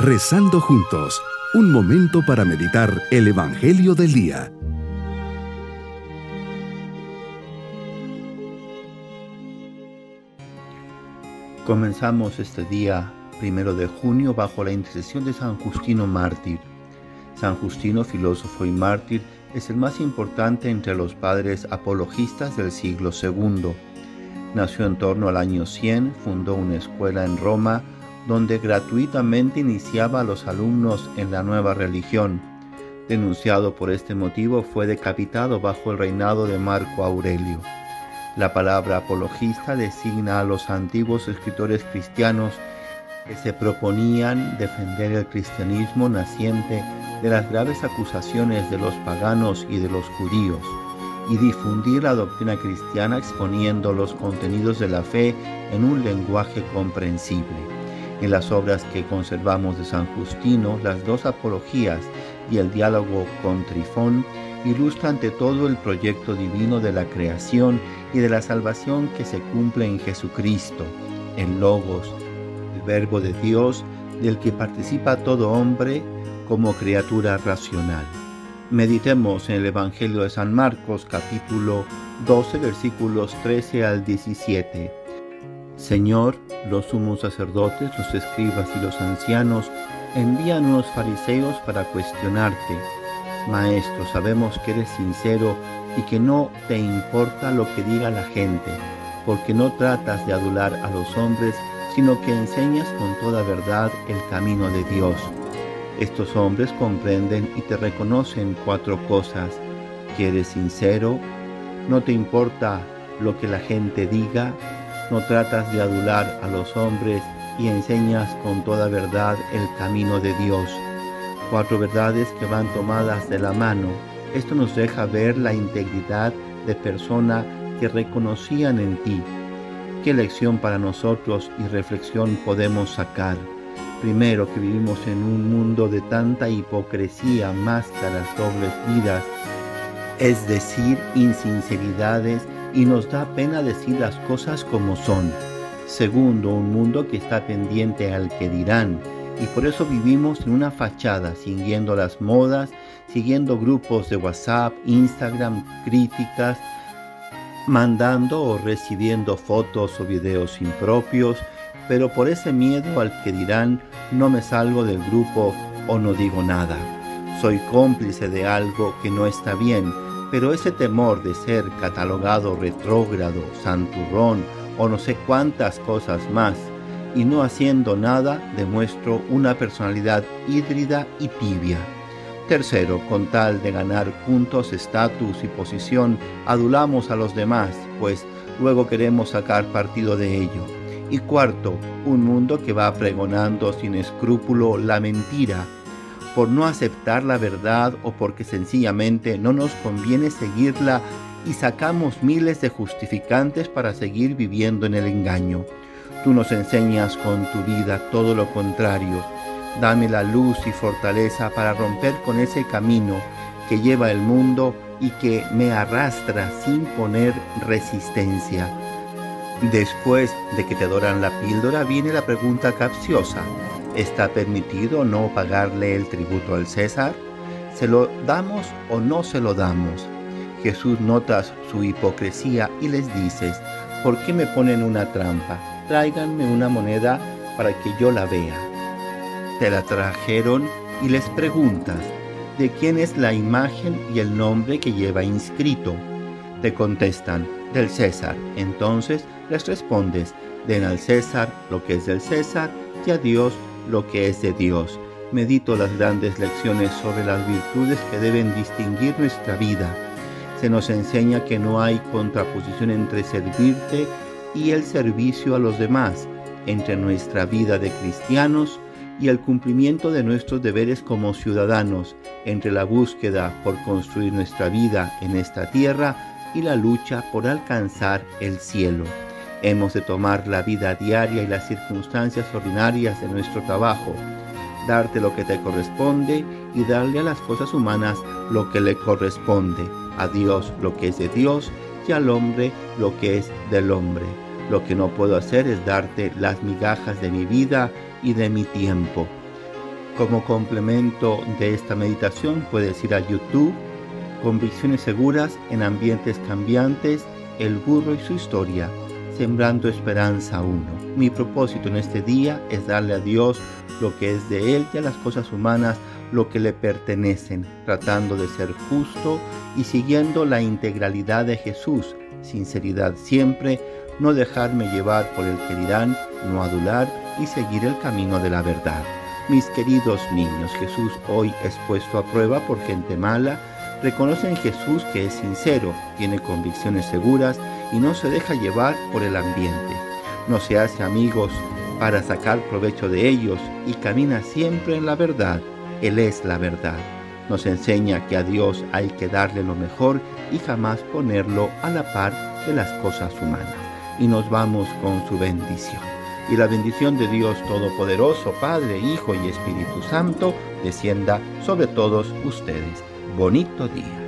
Rezando juntos, un momento para meditar el Evangelio del Día. Comenzamos este día primero de junio bajo la intercesión de San Justino Mártir. San Justino, filósofo y mártir, es el más importante entre los padres apologistas del siglo II. Nació en torno al año 100, fundó una escuela en Roma donde gratuitamente iniciaba a los alumnos en la nueva religión. Denunciado por este motivo, fue decapitado bajo el reinado de Marco Aurelio. La palabra apologista designa a los antiguos escritores cristianos que se proponían defender el cristianismo naciente de las graves acusaciones de los paganos y de los judíos y difundir la doctrina cristiana exponiendo los contenidos de la fe en un lenguaje comprensible. En las obras que conservamos de San Justino, las dos apologías y el diálogo con Trifón ilustra ante todo el proyecto divino de la creación y de la salvación que se cumple en Jesucristo, en Logos, el Verbo de Dios, del que participa todo hombre como criatura racional. Meditemos en el Evangelio de San Marcos capítulo 12 versículos 13 al 17. Señor, los sumos sacerdotes, los escribas y los ancianos envían unos fariseos para cuestionarte. Maestro, sabemos que eres sincero y que no te importa lo que diga la gente, porque no tratas de adular a los hombres, sino que enseñas con toda verdad el camino de Dios. Estos hombres comprenden y te reconocen cuatro cosas, que eres sincero, no te importa lo que la gente diga, no tratas de adular a los hombres y enseñas con toda verdad el camino de Dios. Cuatro verdades que van tomadas de la mano. Esto nos deja ver la integridad de persona que reconocían en ti. ¿Qué lección para nosotros y reflexión podemos sacar? Primero, que vivimos en un mundo de tanta hipocresía, máscaras, dobles vidas, es decir, insinceridades, y nos da pena decir las cosas como son. Segundo, un mundo que está pendiente al que dirán, y por eso vivimos en una fachada, siguiendo las modas, siguiendo grupos de WhatsApp, Instagram, críticas, mandando o recibiendo fotos o videos impropios, pero por ese miedo al que dirán no me salgo del grupo o no digo nada. Soy cómplice de algo que no está bien, pero ese temor de ser catalogado retrógrado, santurrón o no sé cuántas cosas más, y no haciendo nada, demuestro una personalidad híbrida y tibia. Tercero, con tal de ganar puntos, estatus y posición, adulamos a los demás, pues luego queremos sacar partido de ello. Y cuarto, un mundo que va pregonando sin escrúpulo la mentira, por no aceptar la verdad o porque sencillamente no nos conviene seguirla y sacamos miles de justificantes para seguir viviendo en el engaño. Tú nos enseñas con tu vida todo lo contrario. Dame la luz y fortaleza para romper con ese camino que lleva el mundo y que me arrastra sin poner resistencia. Después de que te doran la píldora viene la pregunta capciosa. ¿Está permitido no pagarle el tributo al César? ¿Se lo damos o no se lo damos? Jesús nota su hipocresía y les dice, ¿por qué me ponen una trampa? Tráiganme una moneda para que yo la vea. Te la trajeron y les preguntas, ¿de quién es la imagen y el nombre que lleva inscrito? Te contestan, del César. Entonces les respondes, den al César lo que es del César y a Dios lo que es de Dios. Medito las grandes lecciones sobre las virtudes que deben distinguir nuestra vida. Se nos enseña que no hay contraposición entre servirte y el servicio a los demás, entre nuestra vida de cristianos y el cumplimiento de nuestros deberes como ciudadanos, entre la búsqueda por construir nuestra vida en esta tierra y la lucha por alcanzar el cielo. Hemos de tomar la vida diaria y las circunstancias ordinarias de nuestro trabajo, darte lo que te corresponde y darle a las cosas humanas lo que le corresponde, a Dios lo que es de Dios y al hombre lo que es del hombre. Lo que no puedo hacer es darte las migajas de mi vida y de mi tiempo. Como complemento de esta meditación puedes ir a YouTube, Convicciones Seguras en Ambientes Cambiantes, El Burro y su Historia, Sembrando Esperanza 1. Mi propósito en este día es darle a Dios lo que es de Él y a las cosas humanas lo que le pertenecen, tratando de ser justo y siguiendo la integralidad de Jesús, sinceridad siempre, no dejarme llevar por el que dirán, no adular y seguir el camino de la verdad. Mis queridos niños, Jesús hoy es puesto a prueba por gente mala, reconoce en Jesús que es sincero, tiene convicciones seguras y no se deja llevar por el ambiente. No se hace amigos para sacar provecho de ellos y camina siempre en la verdad. Él es la verdad. Nos enseña que a Dios hay que darle lo mejor y jamás ponerlo a la par de las cosas humanas. Y nos vamos con su bendición. Y la bendición de Dios Todopoderoso, Padre, Hijo y Espíritu Santo, descienda sobre todos ustedes. Bonito día.